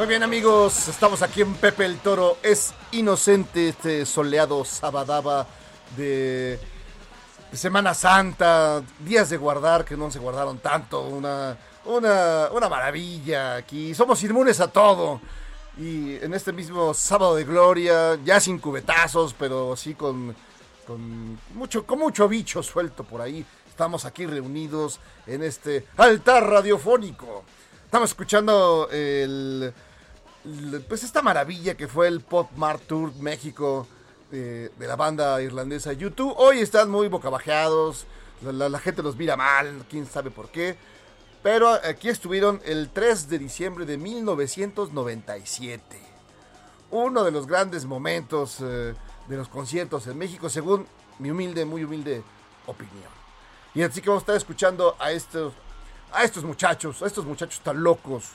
Muy bien amigos, estamos aquí en Pepe el Toro. Es inocente este soleado sabadaba de Semana Santa, días de guardar que no se guardaron tanto, una, una, una maravilla aquí. Somos inmunes a todo. Y en este mismo sábado de gloria, ya sin cubetazos, pero sí con, con, mucho, con mucho bicho suelto por ahí. Estamos aquí reunidos en este altar radiofónico. Estamos escuchando el, pues esta maravilla que fue el Pop Mart Tour México eh, de la banda irlandesa YouTube. Hoy están muy bocabajeados, la, la, gente los mira mal, quién sabe por qué. Pero aquí estuvieron el 3 de diciembre de 1997. Uno de los grandes momentos eh, de los conciertos en México, según mi humilde, muy humilde opinión. Y así que vamos a estar escuchando a estos, a estos muchachos, a estos muchachos tan locos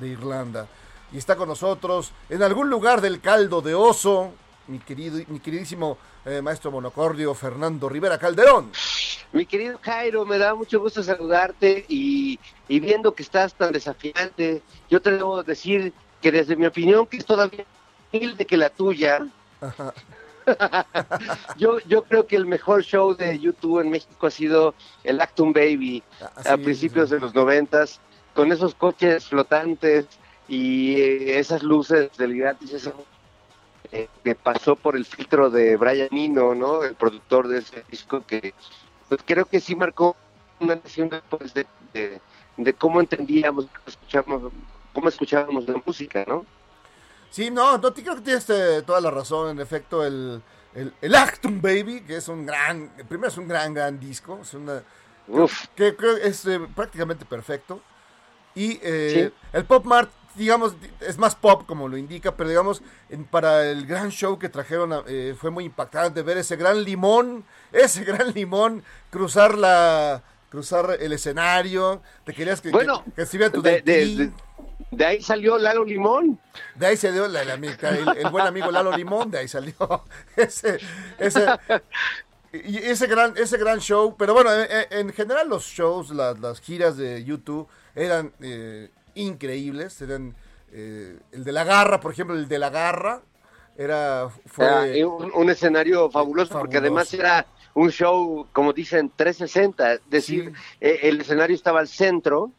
de Irlanda. Y está con nosotros en algún lugar del caldo de oso, mi, querido, mi queridísimo eh, maestro monocordio Fernando Rivera Calderón. Mi querido Jairo, me da mucho gusto saludarte y, y, viendo que estás tan desafiante, yo te debo decir que desde mi opinión, que es todavía humilde que la tuya, yo, yo creo que el mejor show de YouTube en México ha sido el Actum Baby Así a principios es, de los noventas, con esos coches flotantes y eh, esas luces del gratis, eh, que pasó por el filtro de Brian Eno, ¿no? El productor de ese disco que pues creo que sí marcó una lección después de, de, de cómo entendíamos, escuchamos, cómo escuchábamos la música, ¿no? Sí, no, no creo que tienes eh, toda la razón. En efecto, el, el, el Actum Baby, que es un gran, primero es un gran, gran disco, es una, que creo es eh, prácticamente perfecto. Y eh, el Pop Mart, digamos, es más pop como lo indica, pero digamos, para el gran show que trajeron eh, fue muy impactante ver ese gran limón, ese gran limón cruzar la cruzar el escenario, te querías que, bueno, que, que tu de, de ahí salió Lalo Limón. De ahí salió el, buen amigo Lalo Limón, de ahí salió ese, ese, y ese gran, ese gran show. Pero bueno, en, general los shows, las, giras de YouTube eran eh, increíbles. Eran eh, el de la garra, por ejemplo, el de la garra era fue un, escenario fabuloso, porque además era un show, como dicen, 360, es decir, eh, el escenario estaba al centro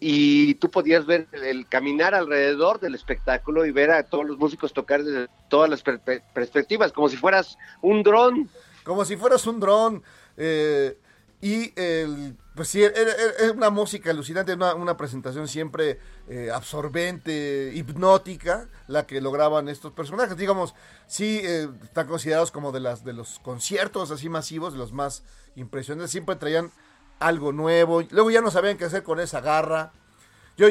y tú podías ver el, caminar alrededor del espectáculo y ver a todos los músicos tocar desde todas las perspectivas, como si fueras un dron. Como si fueras un dron. Eh, y el, pues sí, es una música alucinante, una, una presentación siempre eh, absorbente, hipnótica, la que lograban estos personajes. Digamos, sí, eh, están considerados como de, las, de los conciertos así masivos, de los más impresionantes. Siempre traían algo nuevo. Luego ya no sabían qué hacer con esa garra. Yo,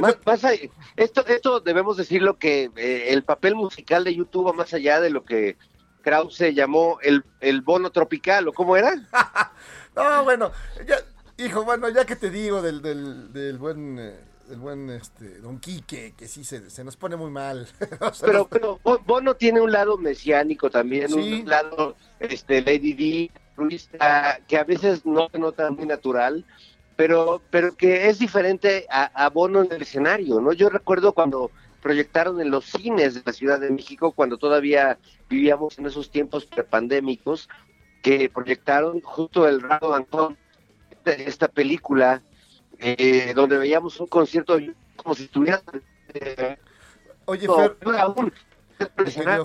esto, esto debemos decirlo que eh, el papel musical de YouTube va más allá de lo que Krause llamó el, el bono tropical, ¿o cómo era? no, bueno, ya, hijo, bueno, ya que te digo del, del, del buen... Eh, el buen este, Don Quique, que sí se, se nos pone muy mal. pero, pero Bono tiene un lado mesiánico también, un lado este, Lady D, que a veces no se nota muy natural, pero, pero que es diferente a, Bono en el escenario, ¿no? Yo recuerdo cuando proyectaron en los cines de la Ciudad de México, cuando todavía vivíamos en esos tiempos prepandémicos, que proyectaron justo el Rado Antón, esta película, eh, donde veíamos un concierto como si estuviera... Eh, Oye,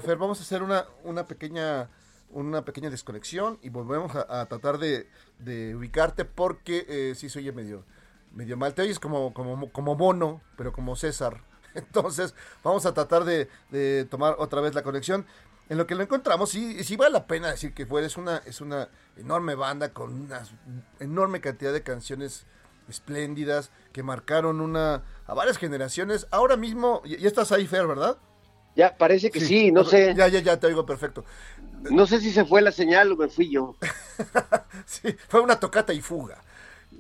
Fer, vamos a hacer una, una pequeña una pequeña desconexión y volvemos a, tratar de, ubicarte porque eh, sí se oye medio, medio mal. Te oyes como, como, como Bono, pero como César. Entonces vamos a tratar de, tomar otra vez la conexión. En lo que lo encontramos, sí, sí vale la pena decir que fue, es una, es una enorme banda con una enorme cantidad de canciones espléndidas que marcaron una a varias generaciones. Ahora mismo, ya estás ahí, Fer, ¿verdad? Ya, parece que sí, no sé. Ya, ya, ya, te oigo perfecto. No sé si se fue la señal o me fui yo. sí, fue una tocata y fuga.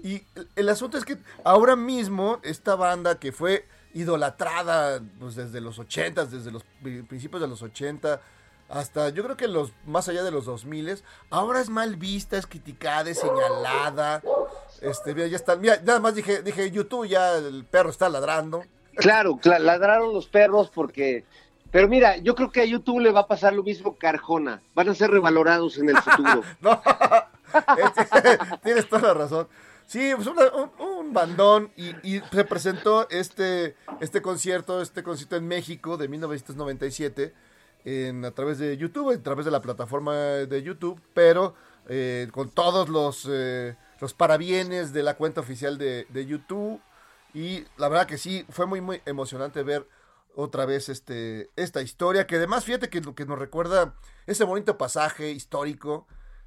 Y el asunto es que ahora mismo esta banda que fue idolatrada pues, desde los 80, desde los principios de los 80, hasta yo creo que los más allá de los 2000, ahora es mal vista, es criticada, es señalada. Este, mira, ya está, mira, nada más dije, dije, YouTube ya el perro está ladrando. Claro, ladraron los perros porque pero mira, yo creo que a YouTube le va a pasar lo mismo que Arjona. Van a ser revalorados en el futuro. no, tienes toda la razón. Sí, pues un, bandón y, se presentó este, este concierto, este concierto en México de 1997 en, a través de YouTube, a través de la plataforma de YouTube, pero eh, con todos los, eh, los parabienes de la cuenta oficial de, de YouTube. Y la verdad que sí, fue muy, muy emocionante ver otra vez este, esta historia, que además fíjate que, que nos recuerda ese bonito pasaje histórico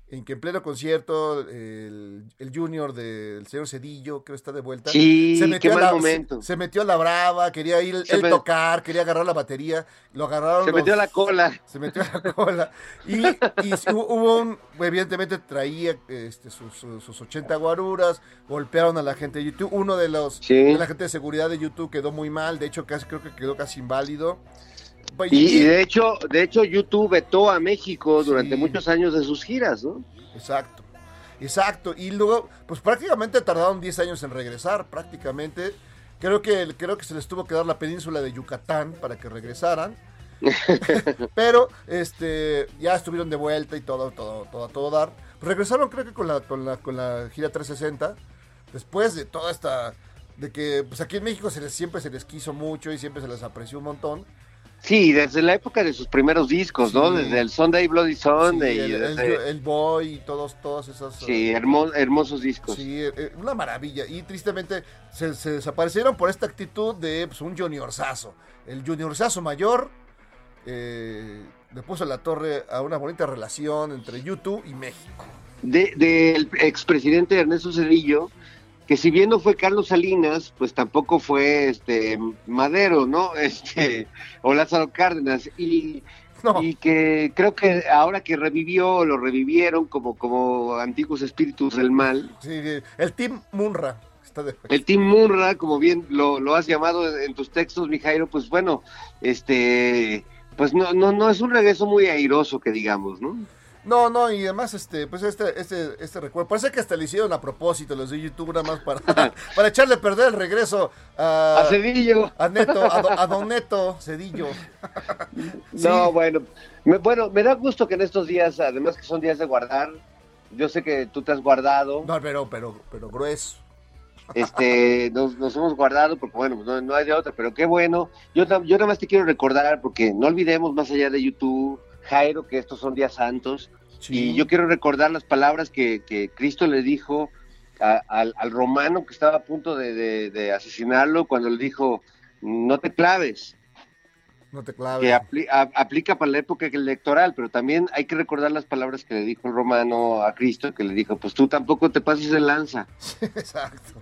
en que en pleno concierto el, junior del señor Cedillo, creo que está de vuelta, se, metió la, momento. Se, metió a la brava, quería ir él tocar, quería agarrar la batería, lo agarraron. Se metió a la cola. Se metió a la cola. Y, hubo un, evidentemente traía este, sus, sus, 80 guaruras, golpearon a la gente de YouTube. Uno de los, de la gente de seguridad de YouTube quedó muy mal, de hecho casi creo que quedó casi inválido. Y, de hecho, de hecho YouTube vetó a México durante muchos años de sus giras, ¿no? Exacto. Exacto, y luego, pues prácticamente tardaron 10 años en regresar, prácticamente. Creo que, creo que se les tuvo que dar la península de Yucatán para que regresaran. Pero este ya estuvieron de vuelta y todo, todo, todo, todo dar. regresaron creo que con la, con la, con la gira 360. Después de toda esta. De que pues aquí en México se les, siempre se les quiso mucho y siempre se les apreció un montón. Sí, desde la época de sus primeros discos, ¿no? Desde el Sunday Bloody Sunday. el, el, Boy y todos, todos esos. Sí, hermosos discos. Sí, eh, eh, una maravilla. Y tristemente se, desaparecieron por esta actitud de pues, un juniorzazo. El juniorzazo mayor, eh, le puso la torre a una bonita relación entre YouTube y México. Del de, expresidente Ernesto Cedillo, que si bien no fue Carlos Salinas, pues tampoco fue este Madero, ¿no? Este, o Lázaro Cárdenas. Y, y que creo que ahora que revivió, lo revivieron como, como antiguos espíritus del mal. Sí, el Team Munra. El Team Munra, como bien lo, lo has llamado en tus textos, Mijairo, pues bueno, este, pues no, no, no es un regreso muy airoso que digamos, ¿no? No, no, y además, este, pues este, este, este recuerdo, parece que hasta le hicieron a propósito los de YouTube nada más para, para echarle a perder el regreso a, a Cedillo. A Neto, a, Don Neto Cedillo. No, bueno, me, bueno, me da gusto que en estos días, además que son días de guardar, yo sé que tú te has guardado. No, pero, pero, pero grueso. Este, nos, nos hemos guardado porque, bueno, no, no hay de otra, pero qué bueno. Yo, yo nada más te quiero recordar, porque no olvidemos más allá de YouTube Jairo, que estos son días santos. Y yo quiero recordar las palabras que, Cristo le dijo al, romano que estaba a punto de, asesinarlo cuando le dijo, no te claves. No te claves. Que aplica para la época electoral, pero también hay que recordar las palabras que le dijo el romano a Cristo, que le dijo, pues tú tampoco te pases de lanza. Exacto.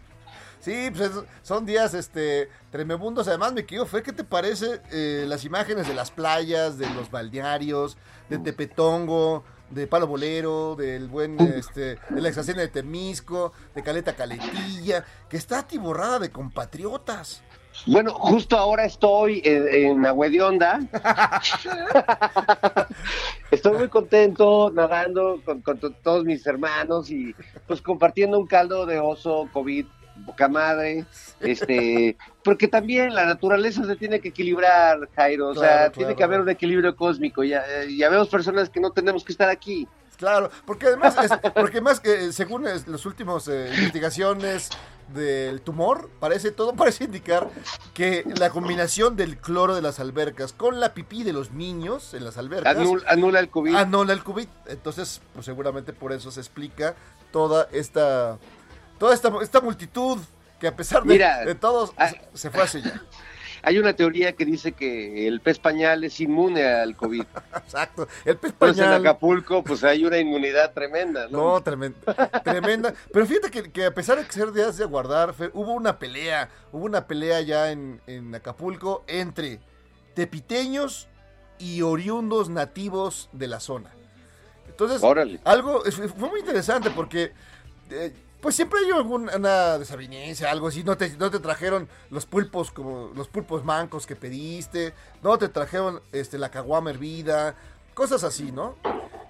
Sí, pues son días este tremebundos. Además, me quiero fue ¿qué te parece eh, las imágenes de las playas, de los balnearios, de Tepetongo, de Palo Bolero, del buen, este, de la estación de Temisco, de Caleta Caletilla, que está atiborrada de compatriotas. Bueno, justo ahora estoy en, en Onda. estoy muy contento nadando con, con todos mis hermanos y pues compartiendo un caldo de oso COVID poca madre, este, porque también la naturaleza se tiene que equilibrar, Jairo, o sea, tiene que haber un equilibrio cósmico, ya, ya vemos personas que no tenemos que estar aquí. Claro, porque además, porque más que según las últimas eh, investigaciones del tumor, parece todo parece indicar que la combinación del cloro de las albercas con la pipí de los niños en las albercas anula el COVID. Anula el COVID. Entonces, pues seguramente por eso se explica toda esta toda esta, esta multitud que a pesar de, todos ah, se fue hacia allá. Hay una teoría que dice que el pez pañal es inmune al COVID. Exacto. El pez pañal. Pues en Acapulco, pues hay una inmunidad tremenda, ¿no? No, tremenda. tremenda. Pero fíjate que, a pesar de ser días de guardar, hubo una pelea. Hubo una pelea ya en, en Acapulco entre tepiteños y oriundos nativos de la zona. Entonces, algo fue muy interesante porque eh, pues siempre hay alguna desaveniencia, algo así. No te, no te trajeron los pulpos como los pulpos mancos que pediste, no te trajeron este, la caguama hervida, cosas así, ¿no?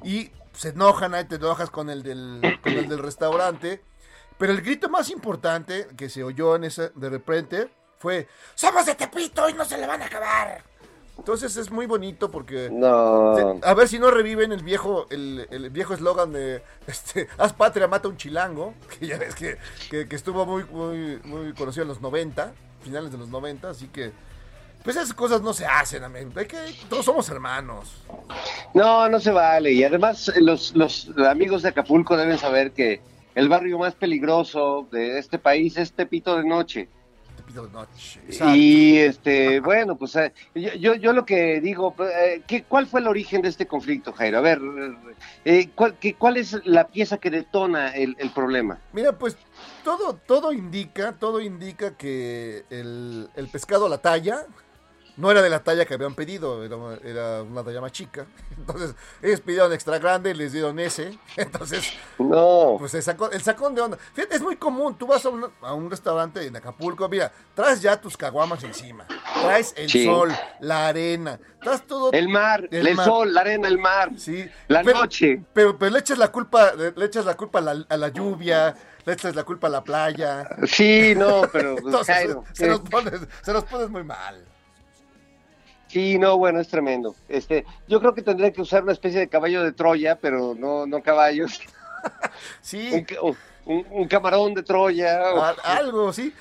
Y se enojan, ahí te enojas con el del, con el del restaurante. Pero el grito más importante que se oyó en ese de repente fue: ¡Somos de Tepito y no se le van a acabar! Entonces es muy bonito porque no. a ver si no reviven el viejo el, viejo eslogan de este haz patria mata un chilango, que ya ves que, que, estuvo muy, muy muy conocido en los 90, finales de los 90, así que pues esas cosas no se hacen, amén. Hay que todos somos hermanos. No, no se vale y además los los amigos de Acapulco deben saber que el barrio más peligroso de este país es Tepito de noche. Y este, bueno, pues eh, yo, yo lo que digo, eh, ¿qué, ¿cuál fue el origen de este conflicto, Jairo? A ver, eh, ¿cuál, ¿cuál es la pieza que detona el, problema? Mira, pues todo, todo indica, todo indica que el, el pescado a la talla, no era de la talla que habían pedido, era, una talla más chica. Entonces, ellos pidieron extra grande y les dieron ese. Entonces, no. pues el sacón, el sacón de onda. Fíjate, es muy común. Tú vas a un, a un restaurante en Acapulco, mira, traes ya tus caguamas encima. Traes el sol, la arena, traes todo. El mar, el, sol, la arena, el mar. Sí. La noche. Pero, pero, le echas la culpa, le echas la culpa a la, lluvia le echas la culpa a la playa. Sí, no, pero pues, se, nos pones, se nos pones muy mal. Sí, no, bueno, es tremendo. Este, yo creo que tendría que usar una especie de caballo de Troya, pero no, no caballos. sí. Un, camarón de Troya. algo, sí.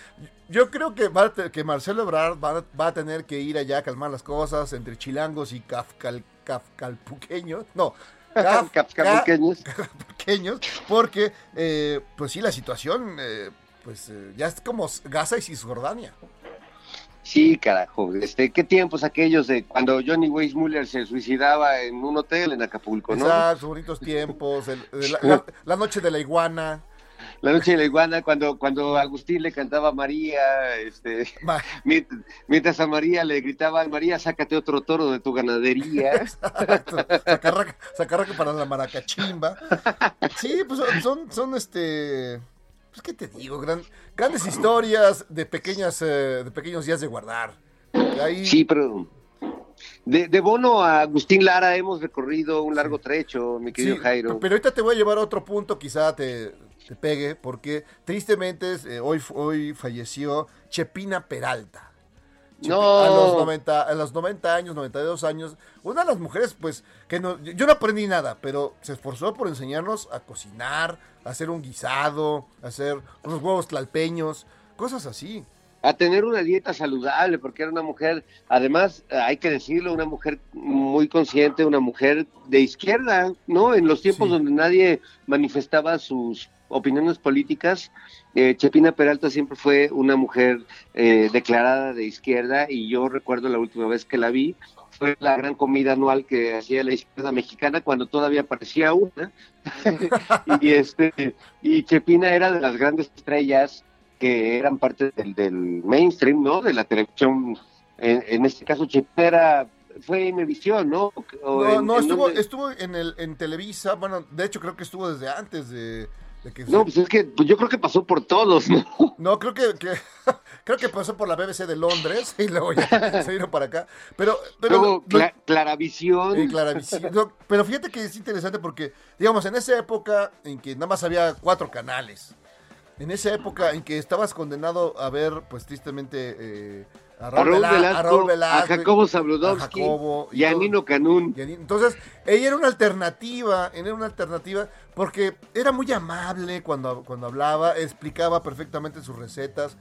Yo creo que, que Marcelo Ebrard va, a tener que ir allá a calmar las cosas entre chilangos y cafcal, cafcalpuqueños. No, cafcalpuqueños. porque, eh, pues sí, la situación, eh, pues eh, ya es como Gaza y Cisjordania. Sí, carajo. Este, ¿Qué tiempos aquellos de cuando Johnny Weissmuller se suicidaba en un hotel en Acapulco, no? Exacto, bonitos tiempos. la, la, noche de la iguana. La noche de la iguana, cuando, cuando Agustín le cantaba a María, este, mientras a María le gritaban, María, sácate otro toro de tu ganadería. Exacto, sacarraque, para la maracachimba. Sí, pues son, son este, pues qué te digo, grandes historias de pequeñas, eh, de pequeños días de guardar. Sí, pero de, de, Bono a Agustín Lara hemos recorrido un largo trecho, mi querido Jairo. Pero ahorita te voy a llevar a otro punto, quizá te, te pegue, porque tristemente eh, hoy, hoy falleció Chepina Peralta. No. A los, 90, a los 90 años, 92 años, una de las mujeres, pues, que no, yo no aprendí nada, pero se esforzó por enseñarnos a cocinar, a hacer un guisado, a hacer unos huevos tlalpeños, cosas así. A tener una dieta saludable, porque era una mujer, además, hay que decirlo, una mujer muy consciente, una mujer de izquierda, ¿no? En los tiempos donde nadie manifestaba sus opiniones políticas, eh, Chepina Peralta siempre fue una mujer eh, declarada de izquierda y yo recuerdo la última vez que la vi, fue la gran comida anual que hacía la izquierda mexicana cuando todavía parecía una. y, este, y Chepina era de las grandes estrellas que eran parte del, del mainstream, ¿no? De la televisión. En, este caso, Chepina era fue en Imevisión, ¿no? no, no, estuvo, estuvo en, el, en Televisa, bueno, de hecho creo que estuvo desde antes de, no, pues es que pues yo creo que pasó por todos, ¿no? No, creo que, creo que pasó por la BBC de Londres y luego ya se vino para acá. Pero, pero Claravisión. Claravisión. pero fíjate que es interesante porque, digamos, en esa época en que nada más había cuatro canales, en esa época en que estabas condenado a ver, pues tristemente, eh, a Raúl, Velasco, a, Jacobo Zabludowski y, a Nino Canún. entonces, ella era una alternativa, era una alternativa porque era muy amable cuando, cuando hablaba, explicaba perfectamente sus recetas.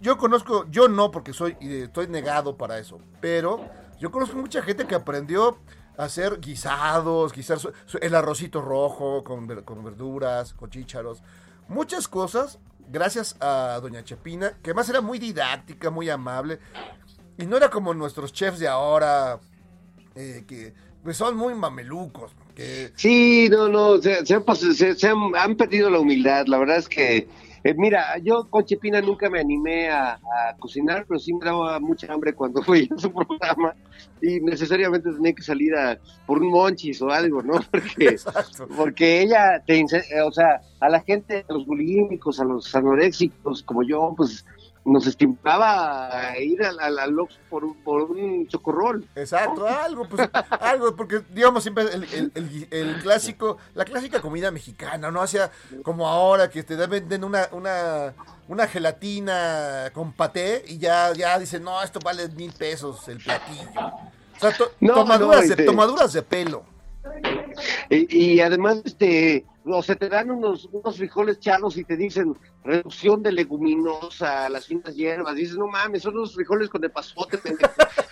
yo conozco, yo no porque soy estoy negado para eso, pero yo conozco mucha gente que aprendió a hacer guisados, guisar el arrocito rojo con, con verduras, con chícharos, muchas cosas gracias a Doña Chepina, que además era muy didáctica, muy amable. Y no era como nuestros chefs de ahora, eh, que pues, son muy mamelucos. Que... Sí, no, no, se, se, han, perdido la humildad. La verdad es que eh, mira, yo con Chepina nunca me animé a, cocinar, pero sí me daba mucha hambre cuando fui a su programa y necesariamente tenía que salir a, por un monchis o algo, ¿no? Porque, porque ella, te, eh, o sea, a la gente, a los bulímicos, a los anoréxicos como yo, pues nos estimaba ir al, al, por, un, por un chocorrol. Exacto, algo, pues, algo, porque digamos siempre el, el, el, clásico, la clásica comida mexicana, ¿no? Hacia como ahora que te venden una, una, una gelatina con paté y ya, ya dicen, no, esto vale mil pesos el platillo. O sea, tomaduras, de, tomaduras de pelo. Y, y, además, este, o se te dan unos, unos frijoles charros y te dicen reducción de leguminosa, las finas hierbas. Dices, no mames, son unos frijoles con el pasote,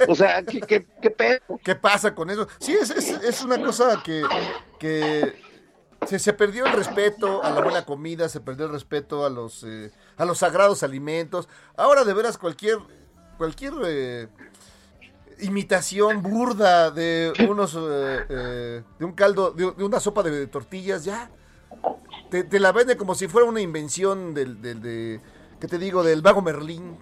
O sea, ¿qué, qué, qué pedo? ¿Qué pasa con eso? Sí, es, es, una cosa que, que se, se, perdió el respeto a la buena comida, se perdió el respeto a los, eh, a los sagrados alimentos. Ahora, de veras, cualquier, cualquier eh, imitación burda de unos eh, eh, de un caldo, de, una sopa de, tortillas, ya. Te, la vende como si fuera una invención del, del de, ¿qué te digo? Del vago Merlín.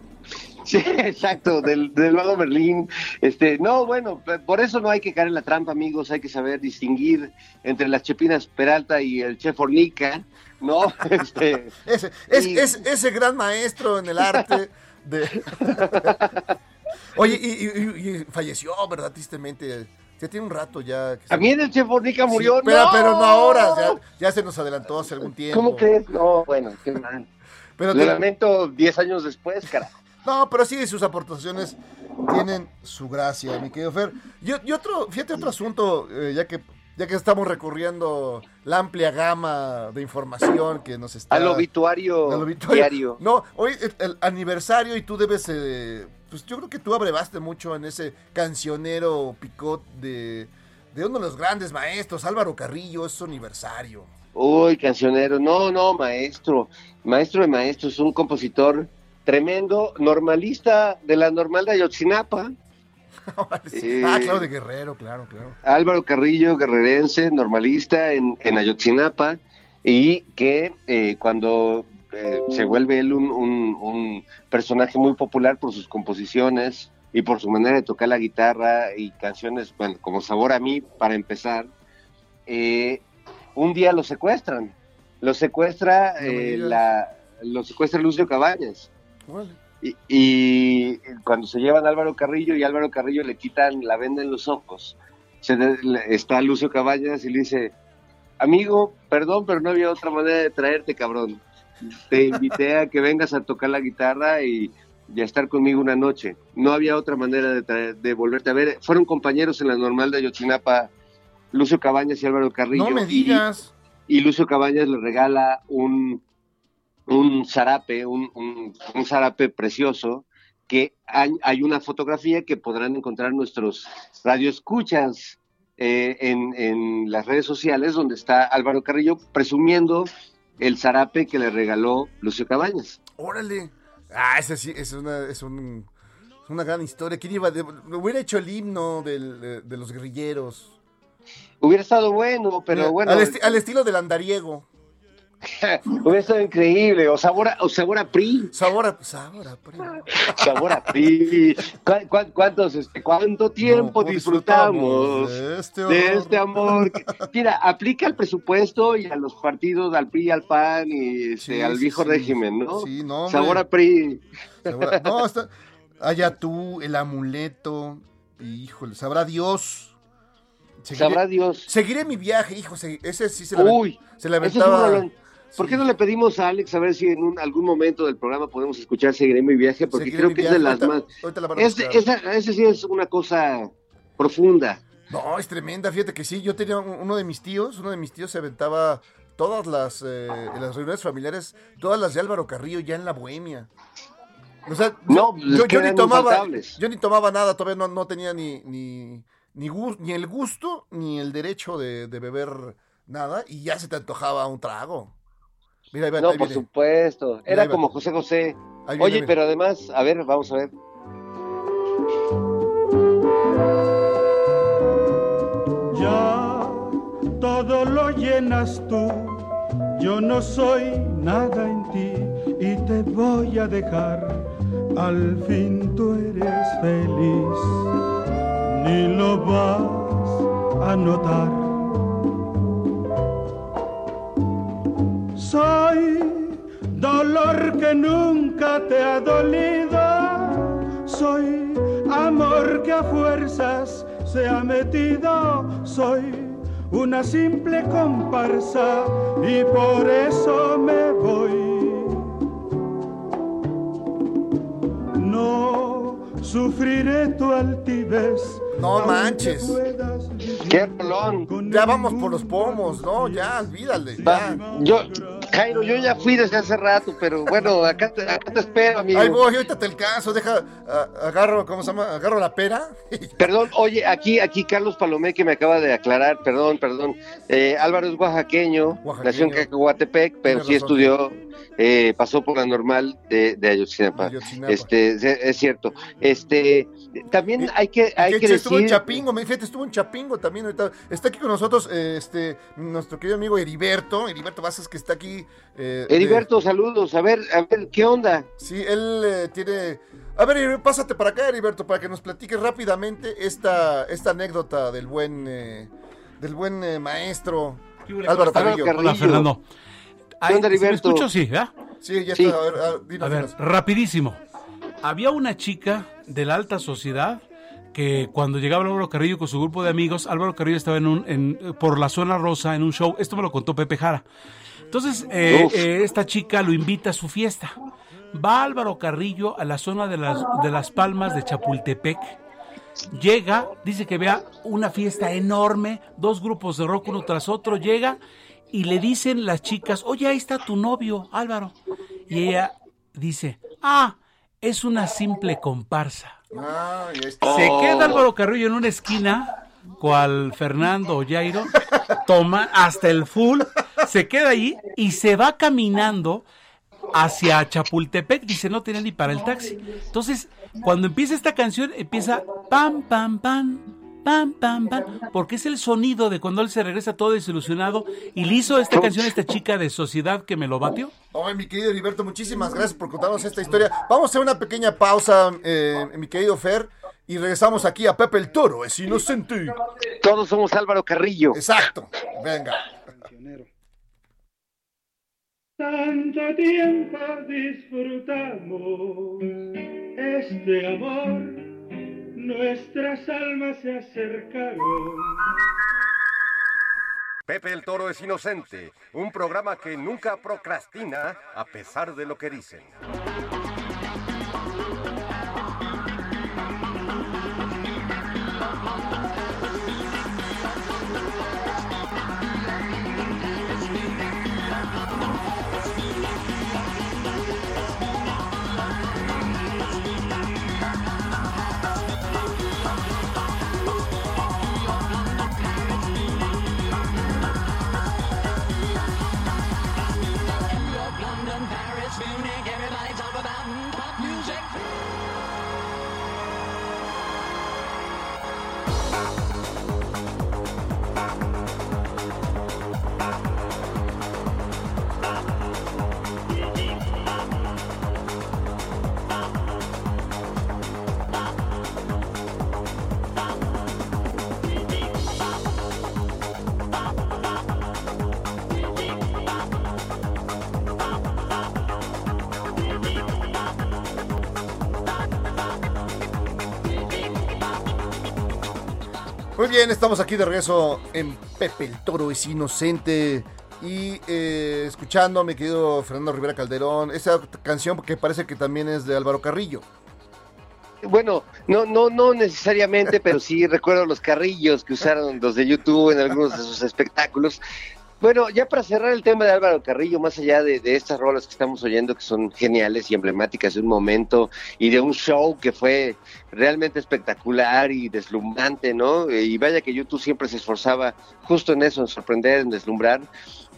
Sí, exacto, del, del vago Merlín. Este, no, bueno, por eso no hay que caer en la trampa, amigos, hay que saber distinguir entre las chepinas Peralta y el chef Ornica, ¿no? Este, ese, es, ese gran maestro en el arte de... Oye, y, falleció, ¿verdad? Tristemente. Ya tiene un rato ya. También el chef Bornica murió, pero, no. Pero no ahora, ya, se nos adelantó hace algún tiempo. ¿Cómo crees? No, bueno, qué mal. Pero Le lamento 10 años después, carajo. No, pero sí, sus aportaciones tienen su gracia, mi querido Fer. Y, otro, fíjate otro asunto, eh, ya que ya que estamos recorriendo la amplia gama de información que nos está... Al obituario, al obituario. diario. No, hoy es el aniversario y tú debes eh, pues yo creo que tú abrevaste mucho en ese cancionero picot de, de uno de los grandes maestros, Álvaro Carrillo, es su aniversario. Uy, cancionero, no, no, maestro, maestro de maestros, un compositor tremendo normalista de la normal de Ayotzinapa. Eh, ah, claro, de Guerrero, claro, claro. Álvaro Carrillo, guerrerense, normalista en, en Ayotzinapa, y que eh, cuando eh, se vuelve él un, un, personaje muy popular por sus composiciones y por su manera de tocar la guitarra y canciones, bueno, como Sabor a mí, para empezar, un día lo secuestran. Lo secuestra, la, lo secuestra Lucio Cabañas. Y, cuando se llevan a Álvaro Carrillo y Álvaro Carrillo le quitan la venda en los ojos, se está Lucio Cabañas y le dice, amigo, perdón, pero no había otra manera de traerte, cabrón. Te invité a que vengas a tocar la guitarra y, a estar conmigo una noche. No había otra manera de, de volverte a ver. Fueron compañeros en la normal de Ayotzinapa, Lucio Cabañas y Álvaro Carrillo. No me digas. y Lucio Cabañas le regala un, un zarape, un, un, zarape precioso, que hay, una fotografía que podrán encontrar nuestros radioescuchas eh, en, en las redes sociales, donde está Álvaro Carrillo presumiendo el zarape que le regaló Lucio Cabañas. Órale. Ah, ese sí, es una, es un, una gran historia. ¿Quién iba? De, hubiera hecho el himno del, de, los guerrilleros. Hubiera estado bueno, pero bueno. Al, al estilo del andariego. Hubiera estado increíble. O sabor a, o sabor a PRI. Sabor a, sabor a PRI. Sabor a PRI. cuántos, este, ¿Cuánto tiempo disfrutamos, de, este, amor? Mira, aplica al presupuesto y a los partidos, al PRI, al PAN y este, al viejo régimen, ¿no? Sí, no sabor a PRI. no, está, allá tú, el amuleto. Híjole, sabrá Dios. sabrá Dios. Seguiré mi viaje, hijo. Ese sí se la, Uy, se la aventaba. ¿Por qué no le pedimos a Alex a ver si en algún momento del programa podemos escuchar Seguiré mi viaje? Porque creo que es de las más. esa, sí es una cosa profunda. No, es tremenda. Fíjate que sí. Yo tenía uno de mis tíos, uno de mis tíos se aventaba todas las, eh, las reuniones familiares, todas las de Álvaro Carrillo ya en la bohemia. O sea, no, yo, ni tomaba, yo ni tomaba nada, todavía no, no tenía ni, ni, ni, ni, el gusto ni el derecho de, de beber nada y ya se te antojaba un trago no, por supuesto. Era como José José. Oye, pero además, a ver, vamos a ver. Ya todo lo llenas tú, yo no soy nada en ti y te voy a dejar. Al fin tú eres feliz, ni lo vas a notar Soy dolor que nunca te ha dolido. Soy amor que a fuerzas se ha metido. Soy una simple comparsa y por eso me voy. No sufriré tu altivez no manches. Qué rolón. Ya vamos por los pomos, ¿no? Ya, olvídale. Yo, Jairo, yo ya fui desde hace rato, pero bueno, acá te, acá te espero, amigo. Ay, voy, ahorita te alcanzo, deja, agarro, ¿cómo se llama? Agarro la pera. Perdón, oye, aquí, aquí Carlos Palomé que me acaba de aclarar, perdón, perdón. Eh, Álvaro es oaxaqueño, nació en Cacahuatepec, pero sí estudió, eh, pasó por la normal de, de Ayotzinapa. Este, es cierto. Este, también hay que, hay que, estuvo en Chapingo, me fíjate, estuvo en Chapingo también. está aquí con nosotros este nuestro querido amigo Heriberto, Heriberto Vázquez, que está aquí. Eh, Heriberto, saludos. A ver, a ver, ¿qué onda? Sí, él eh, tiene. A ver, pásate para acá, Heriberto, para que nos platiques rápidamente esta, esta anécdota del buen, eh, del buen eh, maestro Álvaro Carrillo. Hola, Fernando. ¿Qué onda, Heriberto? ¿Me escucho? Sí, ¿verdad? Sí, ya está. A ver, a ver rapidísimo. Había una chica de la alta sociedad que cuando llegaba Álvaro Carrillo con su grupo de amigos, Álvaro Carrillo estaba en un, en, por la zona rosa en un show. Esto me lo contó Pepe Jara. Entonces, eh, eh, esta chica lo invita a su fiesta. Va Álvaro Carrillo a la zona de las, de las Palmas de Chapultepec. Llega, dice que vea una fiesta enorme, dos grupos de rock uno tras otro. Llega y le dicen las chicas, oye, ahí está tu novio, Álvaro. Y ella dice, ah, es una simple comparsa. Se queda Álvaro Carrillo en una esquina, cual Fernando o Jairo, toma hasta el full, se queda ahí y se va caminando hacia Chapultepec, dice, no tenía ni para el taxi. Entonces, cuando empieza esta canción, empieza pam, pam, pam, pam, pam, pam, porque es el sonido de cuando él se regresa todo desilusionado y le hizo esta canción a esta chica de Sociedad que me lo batió. Ay, mi querido Heriberto, muchísimas gracias por contarnos esta historia. Vamos a hacer una pequeña pausa, eh, mi querido Fer, y regresamos aquí a Pepe el Toro, es inocente. Todos somos Álvaro Carrillo. Exacto, venga. Tanto tiempo disfrutamos este amor, nuestras almas se acercaron. Pepe el Toro es inocente, un programa que nunca procrastina a pesar de lo que dicen. Muy bien, estamos aquí de regreso en Pepe el Toro es inocente. Y eh, escuchando a mi querido Fernando Rivera Calderón, esa canción que parece que también es de Álvaro Carrillo. Bueno, no, no, no necesariamente, pero sí recuerdo los carrillos que usaron los de YouTube en algunos de sus espectáculos. Bueno, ya para cerrar el tema de Álvaro Carrillo, más allá de, de, estas rolas que estamos oyendo, que son geniales y emblemáticas de un momento y de un show que fue realmente espectacular y deslumbrante, ¿no? Y vaya que YouTube siempre se esforzaba justo en eso, en sorprender, en deslumbrar.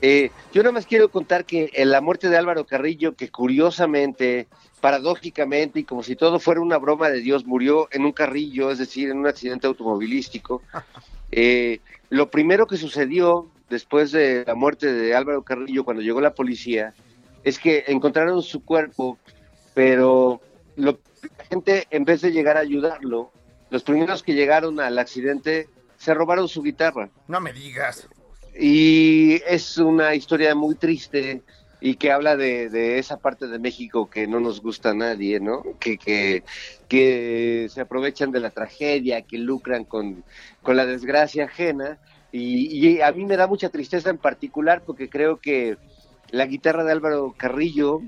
Eh, yo nada más quiero contar que en la muerte de Álvaro Carrillo, que curiosamente, paradójicamente y como si todo fuera una broma de Dios, murió en un carrillo, es decir, en un accidente automovilístico. Eh, lo primero que sucedió después de la muerte de Álvaro Carrillo, cuando llegó la policía, es que encontraron su cuerpo, pero lo, la gente, en vez de llegar a ayudarlo, los primeros que llegaron al accidente se robaron su guitarra. No me digas. Y es una historia muy triste y que habla de, de, esa parte de México que no nos gusta a nadie, ¿no? Que, que, que se aprovechan de la tragedia, que lucran con, con la desgracia ajena. Y, y, a mí me da mucha tristeza en particular porque creo que la guitarra de Álvaro Carrillo,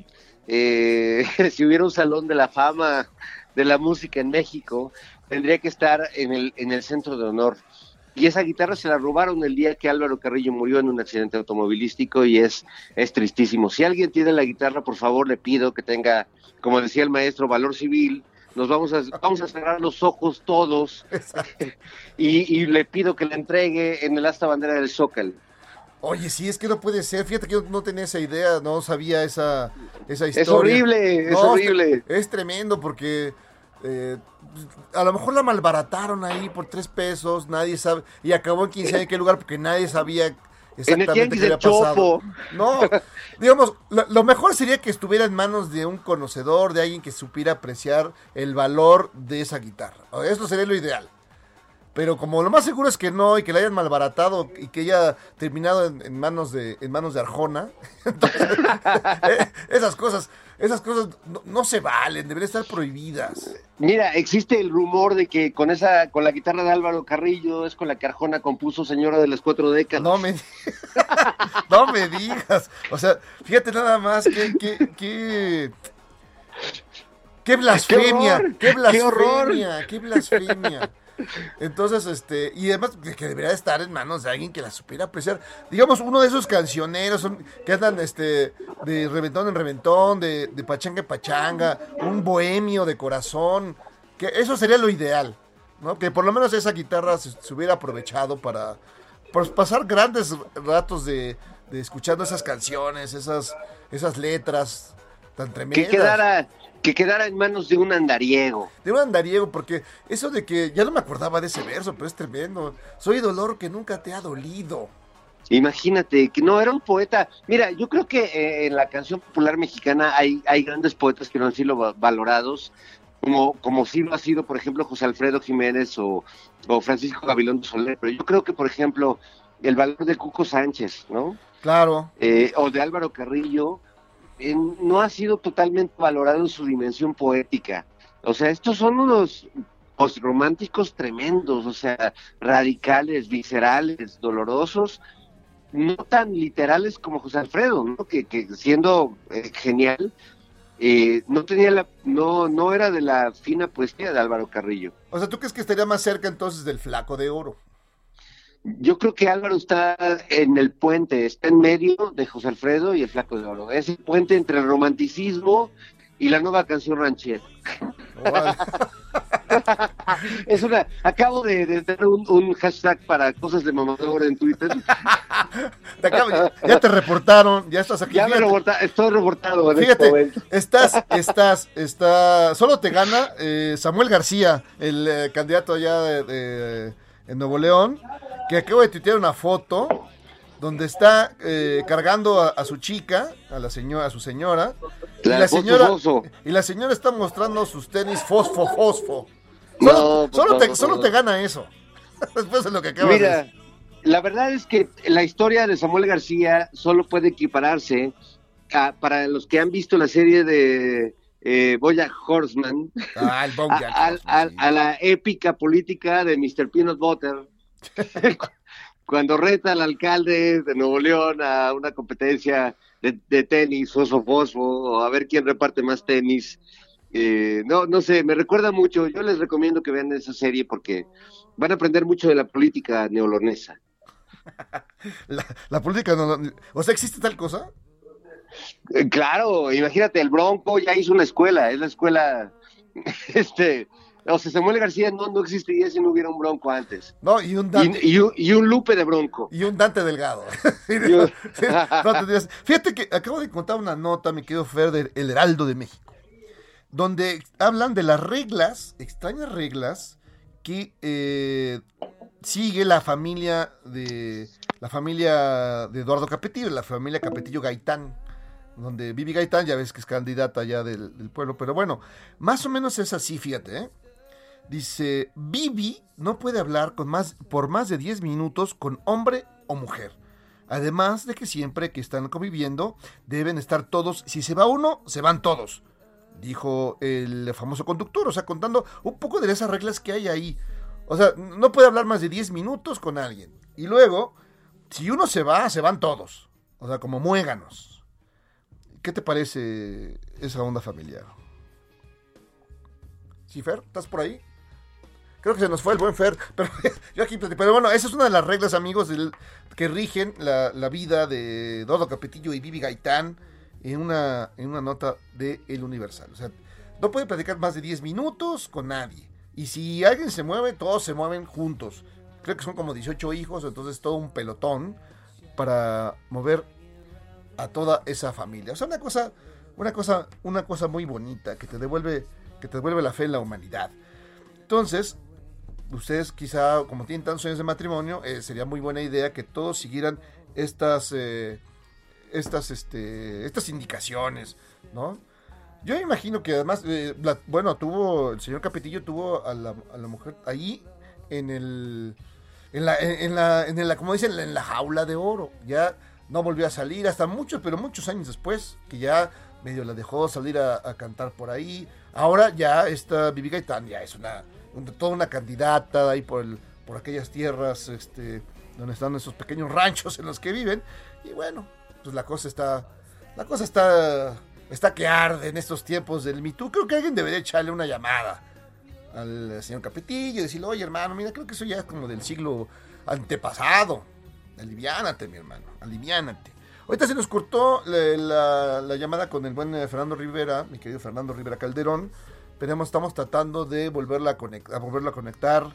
eh, si hubiera un salón de la fama de la música en México, tendría que estar en el, en el centro de honor. Y esa guitarra se la robaron el día que Álvaro Carrillo murió en un accidente automovilístico y es, es tristísimo. Si alguien tiene la guitarra, por favor le pido que tenga, como decía el maestro, valor civil. Nos vamos a, vamos a cerrar los ojos todos y, y, le pido que la entregue en el asta bandera del Zócalo. Oye, sí, es que no puede ser. Fíjate que yo no tenía esa idea, no sabía esa, esa historia. Es horrible, no, es horrible. Es, es tremendo porque eh, a lo mejor la malbarataron ahí por tres pesos, nadie sabe, y acabó en quién sabe en qué lugar porque nadie sabía exactamente qué había pasado. No, digamos, lo, lo, mejor sería que estuviera en manos de un conocedor, de alguien que supiera apreciar el valor de esa guitarra. Eso sería lo ideal. Pero como lo más seguro es que no y que la hayan malbaratado y que haya terminado en, en manos de en manos de Arjona, entonces, eh, esas cosas, esas cosas no, no, se valen, deberían estar prohibidas. Mira, existe el rumor de que con esa con la guitarra de Álvaro Carrillo es con la que Arjona compuso Señora de las cuatro décadas. No me no me digas, o sea, fíjate nada más que que, que... ¡Qué blasfemia! ¡Qué, qué blasfemia! ¡Qué, horror! ¡Qué blasfemia! Entonces, este, y además que debería estar en manos de alguien que la supiera apreciar. Digamos, uno de esos cancioneros son, que andan este, de reventón en reventón, de, de pachanga en pachanga, un bohemio de corazón, que eso sería lo ideal, ¿no? Que por lo menos esa guitarra se, se hubiera aprovechado para pues, pasar grandes ratos de, de, escuchando esas canciones, esas, esas letras. tan tremendas. Que quedara, que quedara en manos de un andariego. De un andariego, porque eso de que ya no me acordaba de ese verso, pero es tremendo. Soy dolor que nunca te ha dolido. Imagínate, que no era un poeta. Mira, yo creo que eh, en la canción popular mexicana hay, hay grandes poetas que no han sido va- valorados, como, como sí lo ha sido, por ejemplo, José Alfredo Jiménez o, o Francisco Gabilondo Soler. Pero yo creo que, por ejemplo, el valor de Cuco Sánchez, ¿no? Claro. Eh, o de Álvaro Carrillo, no ha sido totalmente valorado en su dimensión poética. O sea, estos son unos postrománticos tremendos, o sea, radicales, viscerales, dolorosos, no tan literales como José Alfredo, ¿no? que, que siendo eh, genial, eh, no tenía la, no, no era de la fina poesía de Álvaro Carrillo. O sea, ¿tú crees que estaría más cerca entonces del flaco de oro? Yo creo que Álvaro está en el puente, está en medio de José Alfredo y el Flaco de Oro. Es el puente entre el romanticismo y la nueva canción ranchera. Es una, acabo de, de tener un, un hashtag para cosas de mamador en Twitter. Te acabo- ya, ya te reportaron, ya estás aquí. Ya me reporta, estoy reportado en este Fíjate, momento. estás, estás, está, solo te gana eh, Samuel García, el eh, candidato allá de, de- en Nuevo León, que acabo de tuitear una foto donde está eh, cargando a, a su chica, a la señora, a su señora, y La señora, y la señora está mostrando sus tenis fosfo, fosfo. No, Solo, por solo te, solo te gana eso. Después de lo que acabas Mira, la verdad es que la historia de Samuel García solo puede equipararse a- para los que han visto la serie de eh, Boya Horseman Ah, el a, a- Horseman, a- sí. a la épica política de Mr. Peanut Butter. Cuando reta al alcalde de Nuevo León a una competencia de, de tenis, fosfo, fosfo, o a ver quién reparte más tenis. Eh, no, no sé, me recuerda mucho. Yo les recomiendo que vean esa serie porque van a aprender mucho de la política neolonesa. La, la política no, no- o sea, ¿existe tal cosa? Eh, Claro, imagínate, el Bronco ya hizo una escuela, es la escuela, este, o sea, Samuel García no, no existiría si no hubiera un Bronco antes. No, y un Dante, Y, y un- y un Lupe de Bronco. y un Dante Delgado. No Fíjate que acabo de contar una nota, mi querido Fer, del El Heraldo de México, donde hablan de las reglas, extrañas reglas, que eh, sigue la familia de la familia de Eduardo Capetillo, la familia Capetillo Gaitán, donde Vivi Gaitán, ya ves que es candidata ya del, pueblo, pero bueno, más o menos es así, fíjate, ¿eh? Dice, Vivi no puede hablar con más, por más de 10 minutos con hombre o mujer. Además de que siempre que están conviviendo deben estar todos, si se va uno, se van todos, dijo el famoso conductor, o sea, contando un poco de esas reglas que hay ahí. O sea, no puede hablar más de 10 minutos con alguien. Y luego, si uno se va, se van todos. O sea, como muéganos. ¿Qué te parece esa onda familiar? ¿Sí, Fer? ¿Estás por ahí? Creo que se nos fue el buen Fer, pero yo aquí platico. Pero bueno, esa es una de las reglas, amigos, que rigen la, la vida de Dodo Capetillo y Vivi Gaitán en una, en una nota de El Universal. O sea, no puede platicar más de 10 minutos con nadie. Y si alguien se mueve, todos se mueven juntos. Creo que son como 18 hijos, entonces todo un pelotón para mover a toda esa familia. O sea, una cosa, una cosa, una cosa muy bonita que te devuelve, que te devuelve la fe en la humanidad. Entonces, ustedes quizá, como tienen tantos años de matrimonio, eh, sería muy buena idea que todos siguieran estas, eh, estas, este, estas indicaciones, ¿no? Yo imagino que además, eh, la- bueno, tuvo, el señor Capetillo tuvo a la, a la mujer ahí en el, en la, en, en la, en la, como dicen, en la jaula de oro. Ya no volvió a salir hasta muchos, pero muchos años después, que ya medio la dejó salir a, cantar por ahí. Ahora ya esta Vivi Gaitán ya es una, un- toda una candidata ahí por, el, por aquellas tierras este, donde están esos pequeños ranchos en los que viven. Y bueno, pues la cosa está, la cosa está, está que arde en estos tiempos del Me Too. Creo que alguien debería echarle una llamada al señor Capetillo y decirle, oye hermano, mira, creo que eso ya es como del siglo antepasado. Aliviánate, mi hermano, aliviánate. Ahorita se nos cortó la, la- la llamada con el buen eh, Fernando Rivera, mi querido Fernando Rivera Calderón. Pero estamos tratando de volverla a, conect- a volverlo a conectar.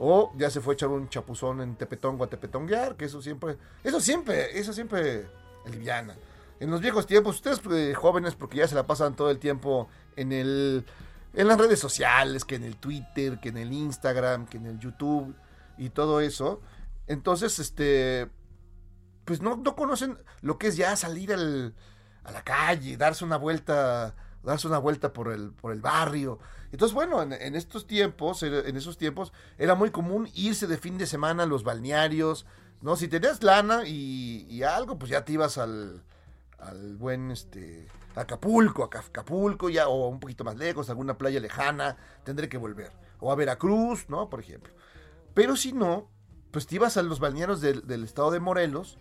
O ya se fue a echar un chapuzón en Tepetongo a Tepetonguear, que eso siempre, eso siempre, eso siempre aliviana. en los viejos tiempos, ustedes eh, jóvenes, porque ya se la pasan todo el tiempo en el en las redes sociales, que en el Twitter, que en el Instagram, que en el YouTube y todo eso. Entonces, este, pues no, no conocen lo que es ya salir al, a la calle, darse una vuelta, darse una vuelta por el, por el barrio. Entonces, bueno, en, estos tiempos, en esos tiempos, era muy común irse de fin de semana a los balnearios, ¿no? Si tenías lana y, y algo, pues ya te ibas al, al buen, este, Acapulco, a Acapulco, ya, o un poquito más lejos, alguna playa lejana, tendré que volver. O a Veracruz, ¿no? Por ejemplo. Pero si no, pues te ibas a los balnearios del, estado de Morelos,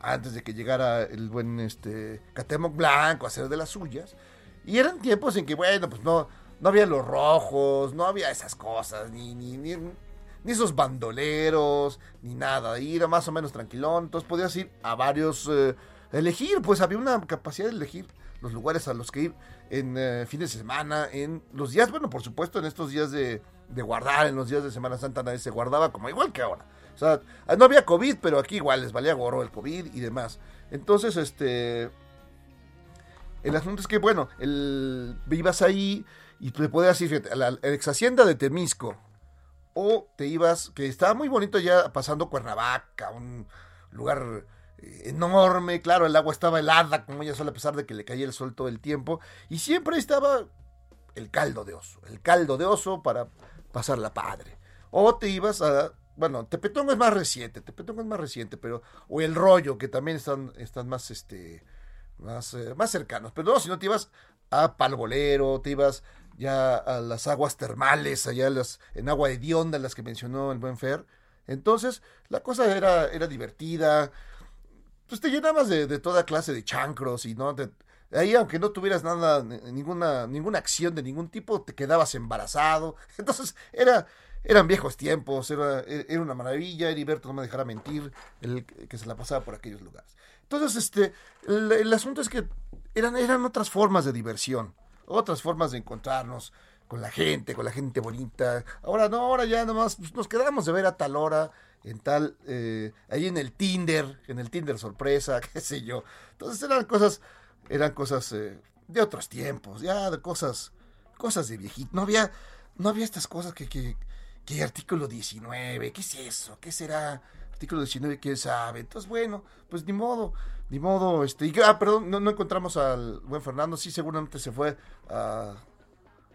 antes de que llegara el buen este, Catemoc Blanco a hacer de las suyas. Y eran tiempos en que, bueno, pues no, no había los rojos, no había esas cosas, ni, ni, ni, ni esos bandoleros, ni nada. Y era más o menos tranquilón. Entonces podías ir a varios... Eh, elegir, pues había una capacidad de elegir los lugares a los que ir en eh, fines de semana, en los días, bueno, por supuesto, en estos días de, guardar, en los días de Semana Santa nadie se guardaba como igual que ahora. O sea, no había COVID, pero aquí igual les valía gorro el COVID y demás. Entonces, este... El asunto es que, bueno, el, ibas ahí y te podías ir a la, ex hacienda de Temisco. O te ibas, que estaba muy bonito ya pasando Cuernavaca, un lugar enorme, claro, el agua estaba helada, como ella suele, a pesar de que le caía el sol todo el tiempo, y siempre estaba el caldo de oso, el caldo de oso para pasar la padre. O te ibas a, bueno, Tepetongo es más reciente, Tepetongo es más reciente, pero, o el rollo, que también están, están más, este, más, eh, más cercanos, pero no, si no te ibas a Palbolero, te ibas ya a las aguas termales, allá las, en agua hedionda, las que mencionó el buen Fer, entonces la cosa era, era divertida, pues te llenabas de, toda clase de chancros y no ahí aunque no tuvieras nada ninguna ninguna acción de ningún tipo te quedabas embarazado. Entonces era eran viejos tiempos era, era una maravilla Heriberto no me dejara mentir el que se la pasaba por aquellos lugares. Entonces este el, asunto es que eran eran otras formas de diversión otras formas de encontrarnos con la gente con la gente bonita. Ahora no ahora ya nomás pues, nos quedamos de ver a tal hora en tal, eh, ahí en el Tinder, en el Tinder sorpresa, qué sé yo. Entonces eran cosas, eran cosas eh, de otros tiempos, ya de cosas, cosas de viejito. No había, no había estas cosas que, que, que artículo 19, ¿qué es eso? ¿Qué será? Artículo 19, quién sabe. Entonces, bueno, pues ni modo, ni modo, este, ah, perdón, no, encontramos al buen Fernando, sí, seguramente se fue a,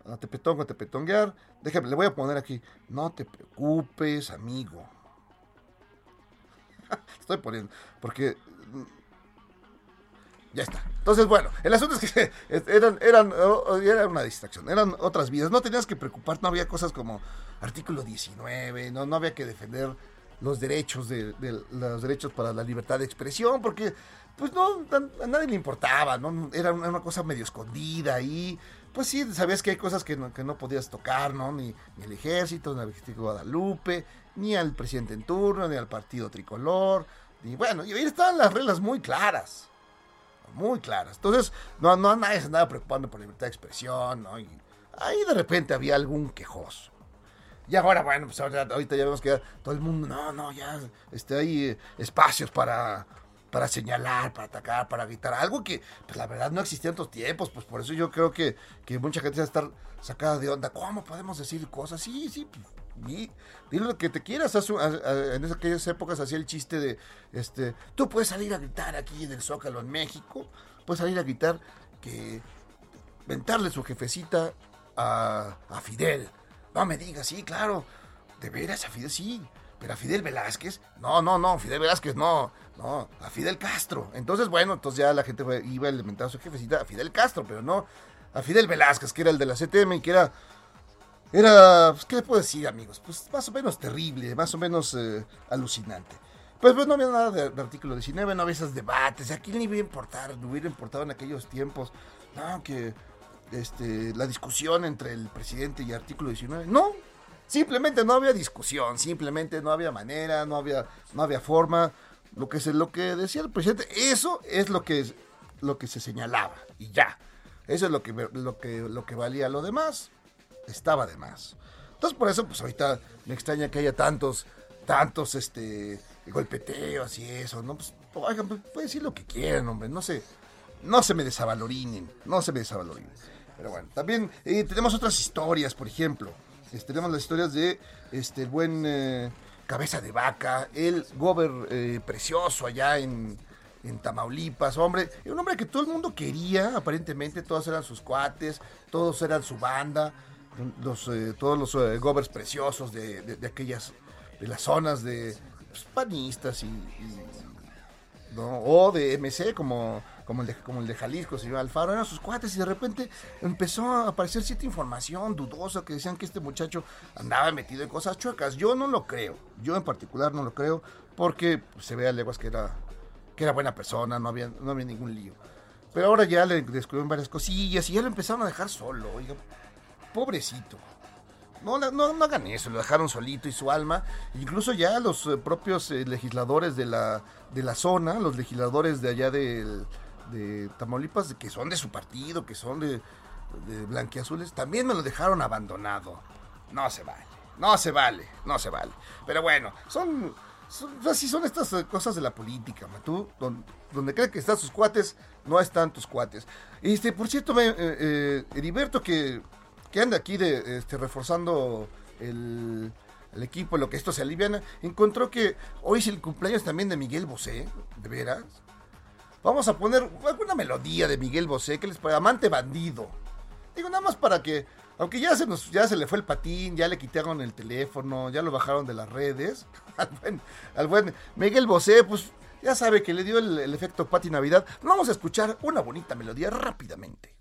a Tepetongo, a Tepetonguear. Déjame, le voy a poner aquí, no te preocupes, amigo Estoy poniendo, porque ya está. Entonces, bueno, el asunto es que eran, eran, era una distracción, eran otras vidas. No tenías que preocuparte, no había cosas como artículo 19, no, no había que defender los derechos de, los derechos para la libertad de expresión, porque pues no, a, nadie le importaba, ¿no? Era una, cosa medio escondida y pues sí, sabías que hay cosas que no, que no podías tocar, ¿no? Ni, ni el ejército, ni el de Guadalupe, ni al presidente en turno, ni al partido tricolor, y bueno, y ahí estaban las reglas muy claras, muy claras. Entonces, no, no nadie se andaba preocupando por libertad de expresión, ¿no? Y ahí de repente había algún quejoso. Y ahora, bueno, pues ahorita ya vemos que todo el mundo, no, no, ya este, hay eh, espacios para, para señalar, para atacar, para gritar. Algo que, pues la verdad, no existía en otros tiempos. Pues por eso yo creo que, que mucha gente va a estar sacada de onda. ¿Cómo podemos decir cosas? Sí, sí, pues, Dile lo que te quieras. En aquellas épocas hacía el chiste de, este, tú puedes salir a gritar aquí en el Zócalo en México, puedes salir a gritar que ventarle su jefecita a, a Fidel. No me digas, sí, claro, de veras a Fidel, sí, pero a Fidel Velázquez, no, no, no, Fidel Velázquez, no, no, a Fidel Castro. Entonces, bueno, entonces ya la gente iba a alimentar su jefecita a Fidel Castro, pero no a Fidel Velázquez, que era el de la CTM y que era era, pues, ¿qué le puedo decir, amigos? Pues más o menos terrible, más o menos eh, alucinante. Pues, pues no había nada de, artículo 19, no había esos debates. ¿A quién le iba a importar? No hubiera importado en aquellos tiempos. No, que este, la discusión entre el presidente y artículo 19. No, simplemente no había discusión, simplemente no había manera, no había, no había forma. Lo que, se, lo que decía el presidente, eso es lo que, lo que se señalaba y ya. Eso es lo que, lo que, lo que valía. Lo demás, estaba de más. Entonces por eso, pues ahorita me extraña que haya tantos, tantos, este, golpeteos y eso, ¿no? Pues oigan, pues, pueden decir lo que quieran, hombre, no se, no se me desavalorinen, no se me desavalorinen. Pero bueno, también eh, tenemos otras historias, por ejemplo. Este, tenemos las historias de este buen eh, Cabeza de Vaca, el gober eh, precioso allá en, en Tamaulipas, hombre, un hombre que todo el mundo quería, aparentemente, todos eran sus cuates, todos eran su banda, los, eh, todos los eh, gobers preciosos de, de- de aquellas, de las zonas de pues, panistas y, y- ¿no? o de MC como, como, el de, como el de Jalisco, señor Alfaro, eran sus cuates y de repente empezó a aparecer cierta información dudosa que decían que este muchacho andaba metido en cosas chuecas. Yo no lo creo, yo en particular no lo creo porque se ve a leguas que era, que era buena persona, no había, no había ningún lío. Pero ahora ya le descubrieron varias cosillas y ya lo empezaron a dejar solo, oiga, pobrecito. No, no, no hagan eso, lo dejaron solito y su alma. Incluso ya los eh, propios eh, legisladores de la, de la zona, los legisladores de allá del- de Tamaulipas, que son de su partido, que son de, blanquiazules, también me lo dejaron abandonado. No se vale, no se vale, no se vale. Pero bueno, son, son así son estas eh, cosas de la política, Matú. Don- donde creen que están sus cuates, no están tus cuates. Este, por cierto, me- Heriberto, que, que anda aquí de, este, reforzando el, equipo, lo que esto se aliviana, encontró que hoy es el cumpleaños también de Miguel Bosé, de veras. Vamos a poner alguna melodía de Miguel Bosé, que les parece? Amante bandido. Digo, nada más para que, aunque ya se nos, ya se le fue el patín, ya le quitaron el teléfono, ya lo bajaron de las redes, al buen, al buen Miguel Bosé, pues ya sabe que le dio el, el efecto Pati Navidad. Vamos a escuchar una bonita melodía rápidamente.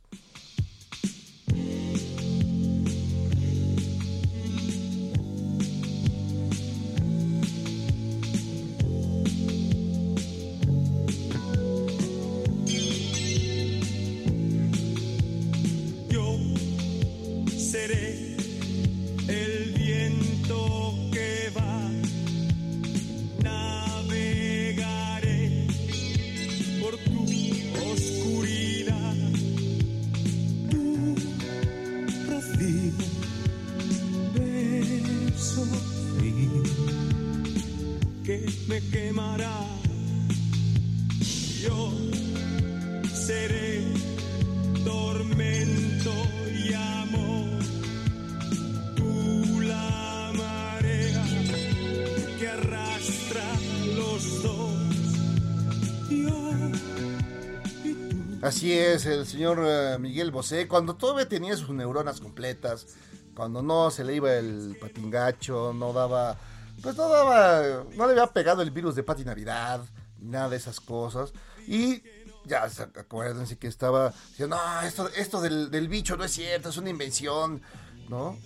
El señor eh, Miguel Bosé, cuando todavía tenía sus neuronas completas, cuando no se le iba el patingacho, no daba, pues no daba, no le había pegado el virus de Pati Navidad, ni nada de esas cosas, y ya se- acuérdense que estaba diciendo, no, esto, esto del, bicho no es cierto, es una invención, ¿no?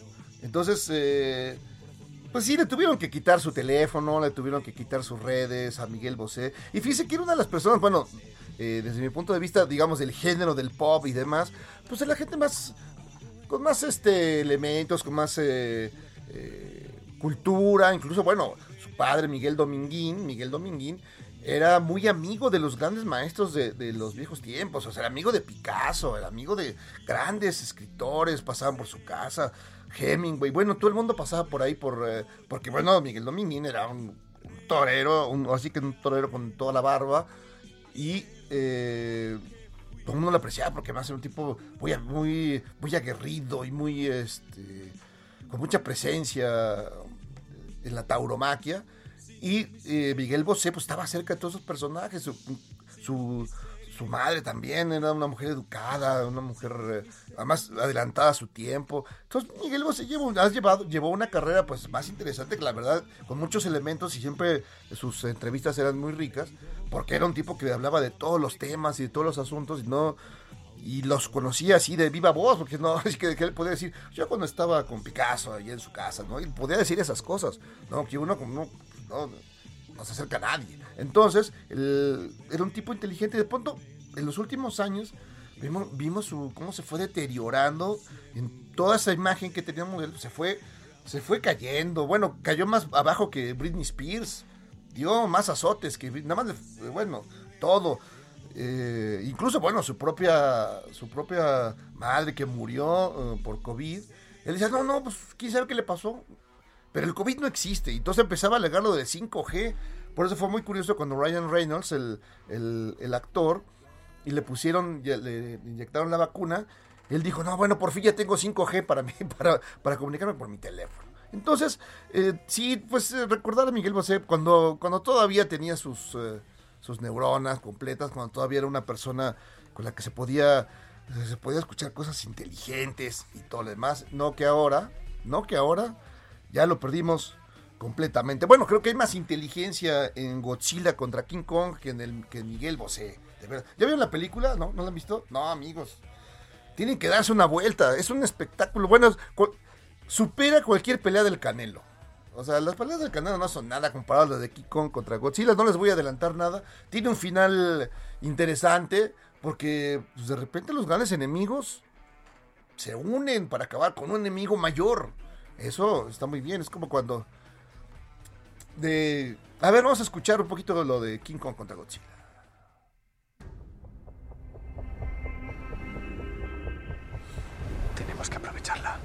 Entonces, eh, pues sí, le tuvieron que quitar su teléfono, le tuvieron que quitar sus redes a Miguel Bosé. Y fíjese que era una de las personas, bueno, eh, desde mi punto de vista, digamos, del género del pop y demás, pues es la gente más, con más este elementos, con más eh, eh, cultura, incluso, bueno, su padre Miguel Dominguín, Miguel Dominguín, era muy amigo de los grandes maestros de, los viejos tiempos, o sea, era amigo de Picasso, era amigo de grandes escritores, pasaban por su casa, Hemingway, bueno, todo el mundo pasaba por ahí por, porque bueno, Miguel Dominguín era un, un torero, así que un torero con toda la barba, y eh, todo el mundo lo apreciaba porque más era un tipo muy, muy, aguerrido y muy, este, con mucha presencia en la tauromaquia. Y eh, Miguel Bosé pues estaba cerca de todos esos personajes. Su, su madre también era una mujer educada, una mujer eh, además adelantada a su tiempo. Entonces Miguel Bosé llevó, ha llevado, llevó una carrera pues más interesante que la verdad, con muchos elementos y siempre sus entrevistas eran muy ricas, porque era un tipo que hablaba de todos los temas y de todos los asuntos y no y los conocía así de viva voz, porque no, es que, que él podía decir, yo cuando estaba con Picasso ahí en su casa, ¿no? Y podía decir esas cosas, ¿no? Que uno como no, no, no se acerca a nadie. Entonces, él era un tipo inteligente de pronto, en los últimos años, vimos, vimos su, cómo se fue deteriorando en toda esa imagen que teníamos de él, se fue, se fue cayendo, bueno, cayó más abajo que Britney Spears, dio más azotes que, nada más, le- bueno, todo. Eh, incluso, bueno, su propia, su propia madre que murió eh, por COVID, él decía, no, no, pues quién sabe qué le pasó. Pero el COVID no existe. Y entonces empezaba a alegar lo del 5G. Por eso fue muy curioso cuando Ryan Reynolds, el, el- actor, y le pusieron, le inyectaron la vacuna, él dijo, no, bueno, por fin ya tengo 5G para mí, para, para comunicarme por mi teléfono. Entonces, eh, sí, pues eh, recordar a Miguel Bosé cuando, cuando todavía tenía sus, eh, sus neuronas completas, cuando todavía era una persona con la que se podía, se podía escuchar cosas inteligentes y todo lo demás. No que ahora, no que ahora ya lo perdimos completamente. Bueno, creo que hay más inteligencia en Godzilla contra King Kong que en, el, que Miguel Bosé. ¿Ya vieron la película? ¿No? ¿No la han visto? No, amigos. Tienen que darse una vuelta. Es un espectáculo. Bueno, supera cualquier pelea del Canelo. O sea, las peleas del Canelo no son nada comparadas a las de King Kong contra Godzilla. No les voy a adelantar nada. Tiene un final interesante porque pues, de repente los grandes enemigos se unen para acabar con un enemigo mayor. Eso está muy bien. Es como cuando... De... A ver, vamos a escuchar un poquito de lo de King Kong contra Godzilla. Tenemos que aprovecharla.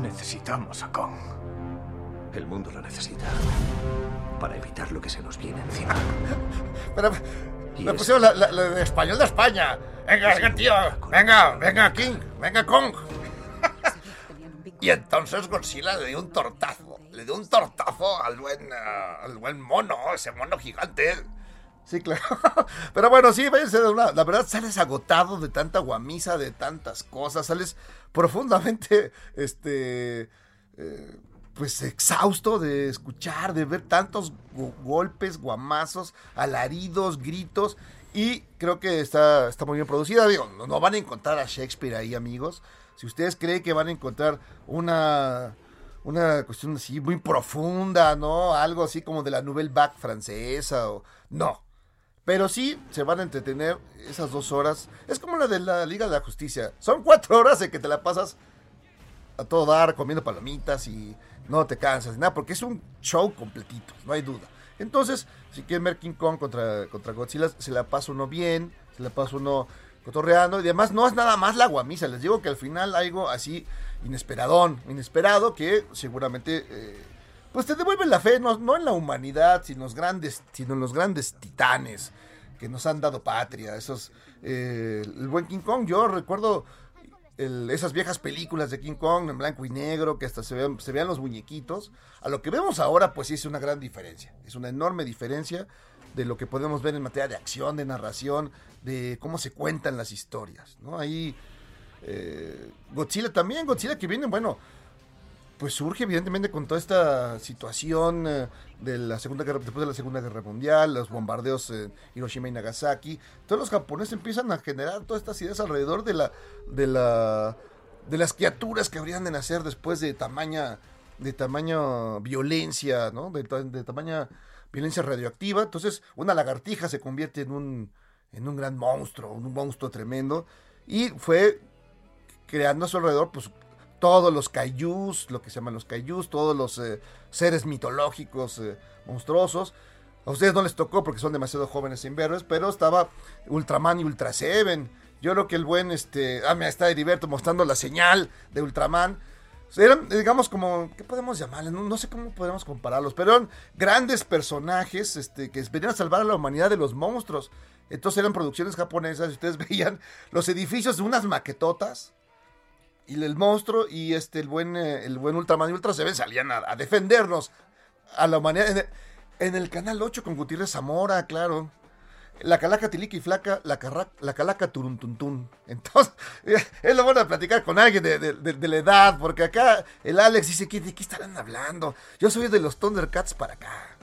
Necesitamos a Kong. El mundo lo necesita. Para evitar lo que se nos viene encima. Pero me es- pusieron la, la- la de español de España. Venga, venga, tío. Venga, venga, King. Venga, Kong. y entonces Godzilla le dio un tortazo. Le dio un tortazo al buen, ah, al buen mono, ese mono gigante. Sí, claro. Pero bueno, sí, váyanse de una. La verdad, sales agotado de tanta guamisa, de tantas cosas. Sales profundamente, este. eh, pues exhausto de escuchar, de ver tantos go- golpes, guamazos, alaridos, gritos. Y creo que está, está muy bien producida. Digo, no, van a encontrar a Shakespeare ahí, amigos. Si ustedes creen que van a encontrar una, una cuestión así muy profunda, ¿no? Algo así como de la Nouvelle Vague francesa o... No. Pero sí se van a entretener esas dos horas. Es como la de la Liga de la Justicia. Son cuatro horas de que te la pasas a todo dar, comiendo palomitas y no te cansas nada, porque es un show completito, no hay duda. Entonces, si quieren ver King Kong contra, contra Godzilla, se la pasa uno bien, se la pasa uno cotorreando, y además no es nada más la guamisa, les digo que al final algo así inesperadón, inesperado, que seguramente eh, pues te devuelve la fe, no, no en la humanidad, sino los grandes, sino en los grandes titanes que nos han dado patria, esos, eh, el buen King Kong, yo recuerdo esas viejas películas de King Kong en blanco y negro, que hasta se vean, se vean los muñequitos, a lo que vemos ahora, pues sí es una gran diferencia. Es una enorme diferencia de lo que podemos ver en materia de acción, de narración, de cómo se cuentan las historias, ¿no? Ahí eh, Godzilla también, Godzilla que viene, bueno, pues surge evidentemente con toda esta situación eh, de la segunda guerra, después de la segunda guerra mundial, los bombardeos en Hiroshima y Nagasaki, todos los japoneses empiezan a generar todas estas ideas alrededor de la, de la, de las criaturas que habrían de nacer después de tamaña, de tamaño violencia, ¿no? De, de tamaña violencia radioactiva. Entonces, una lagartija se convierte en un, en un gran monstruo, un monstruo tremendo, y fue creando a su alrededor, pues, todos los kaijus, lo que se llaman los kaijus, todos los eh, seres mitológicos eh, monstruosos. A ustedes no les tocó porque son demasiado jóvenes sin verlos, pero estaba Ultraman y Ultra Seven. Yo creo que el buen, este, ah, mira, está Heriberto mostrando la señal de Ultraman. Eran, digamos, como, ¿qué podemos llamarles? No, sé cómo podemos compararlos, pero eran grandes personajes este, que venían a salvar a la humanidad de los monstruos. Entonces eran producciones japonesas y ustedes veían los edificios de unas maquetotas y el monstruo y este el buen eh, el buen Ultraman y Ultra Seven salían a, a defendernos a la humanidad en el, canal 8 con Gutiérrez Zamora, claro. La calaca tilica y flaca, la, la calaca turuntuntún. Entonces, es lo bueno de platicar con alguien de, de- de- de la edad, porque acá el Alex dice, ¿qué, ¿de qué estarán hablando? Yo soy de los Thundercats para acá.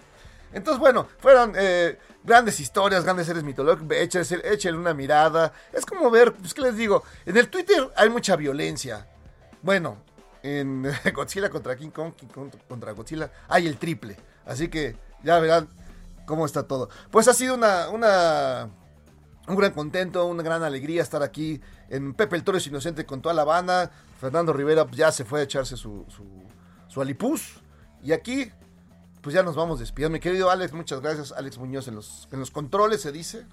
Entonces, bueno, fueron eh, grandes historias, grandes seres mitológicos. Échenle, una mirada. Es como ver, pues, ¿qué les digo? En el Twitter hay mucha violencia. Bueno, en Godzilla contra King Kong, King Kong contra Godzilla, hay el triple. Así que ya verán cómo está todo. Pues ha sido una, una un gran contento, una gran alegría estar aquí en Pepe el Toro es Inocente con toda la banda. Fernando Rivera pues, ya se fue a echarse su, su, su alipuz. Y aquí, pues ya nos vamos despidiendo. Mi querido Alex, muchas gracias. Alex Muñoz en los, en los controles, se dice.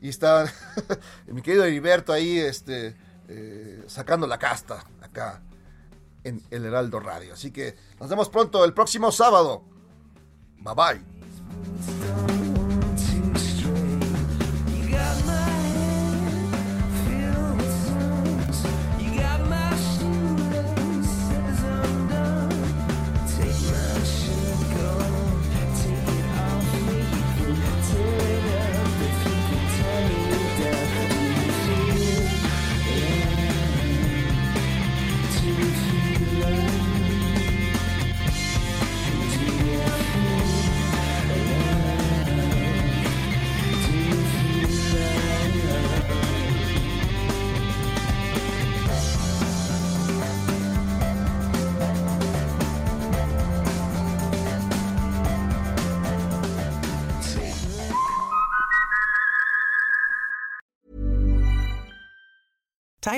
Y está mi querido Heriberto ahí, este, eh, sacando la casta acá en el Heraldo Radio. Así que nos vemos pronto el próximo sábado. Bye bye.